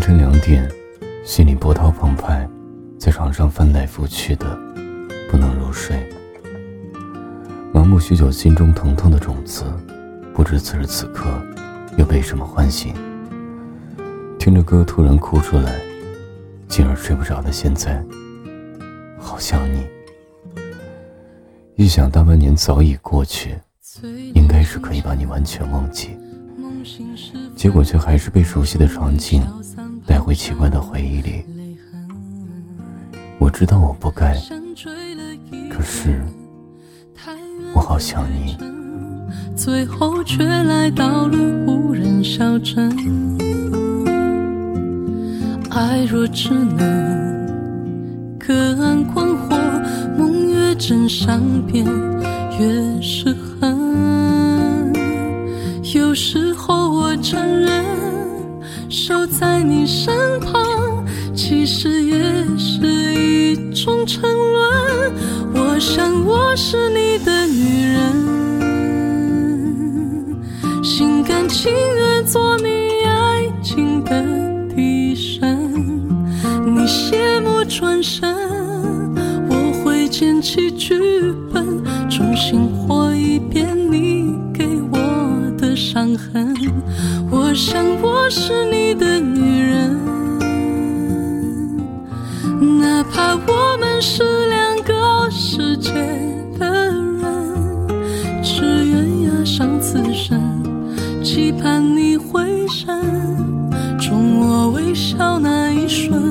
凌晨两点，心里波涛澎湃，在床上翻来覆去的，不能入睡。盲目许久，心中疼痛的种子，不知此时此刻又被什么唤醒。听着歌，突然哭出来，进而睡不着的现在，好想你。一想大半年早已过去，应该是可以把你完全忘记。结果却还是被熟悉的场景带回奇怪的回忆里。我知道我不该，可是我好想你。最后却来到了无人小镇。爱若只能隔岸观火，梦越真，伤变越是恨。有时候我承认，守在你身旁，其实也是一种沉沦。我想我是你的女人，心甘情愿做你爱情的替身。你谢幕转身，我会捡起剧本，重新活一遍你。伤痕，我想我是你的女人，哪怕我们是两个世界的人，只愿押上此生，期盼你回神，冲我微笑那一瞬，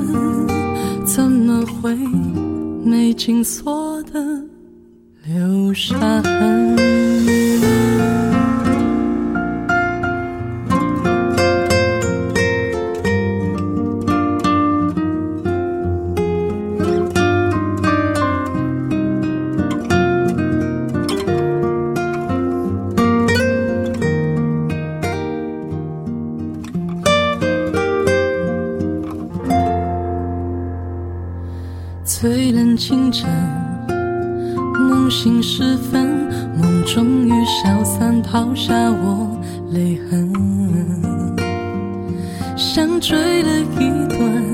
怎么会没紧锁的留下痕？最冷清晨，梦醒时分，梦终于消散，抛下我泪痕，像追了一段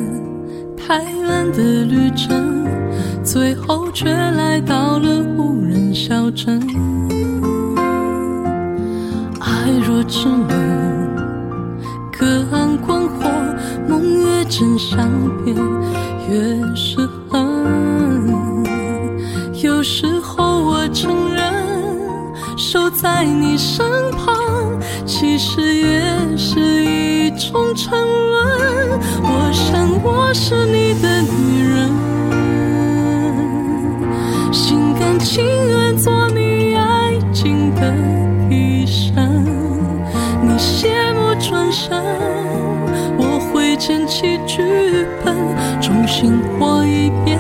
太远的旅程，最后却来到了无人小镇。爱若只能隔岸观火，梦越真，相变越是。时候我承认，守在你身旁，其实也是一种沉沦。我想我是你的女人，心甘情愿做你爱情的替身。你谢幕转身，我会捡起剧本，重新活一遍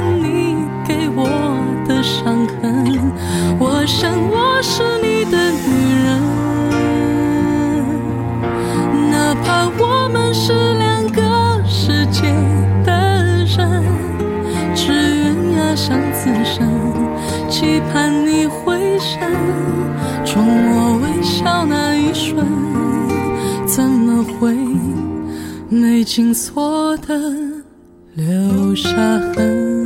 此生，期盼你回神，冲我微笑那一瞬，怎么会没紧锁的留下痕？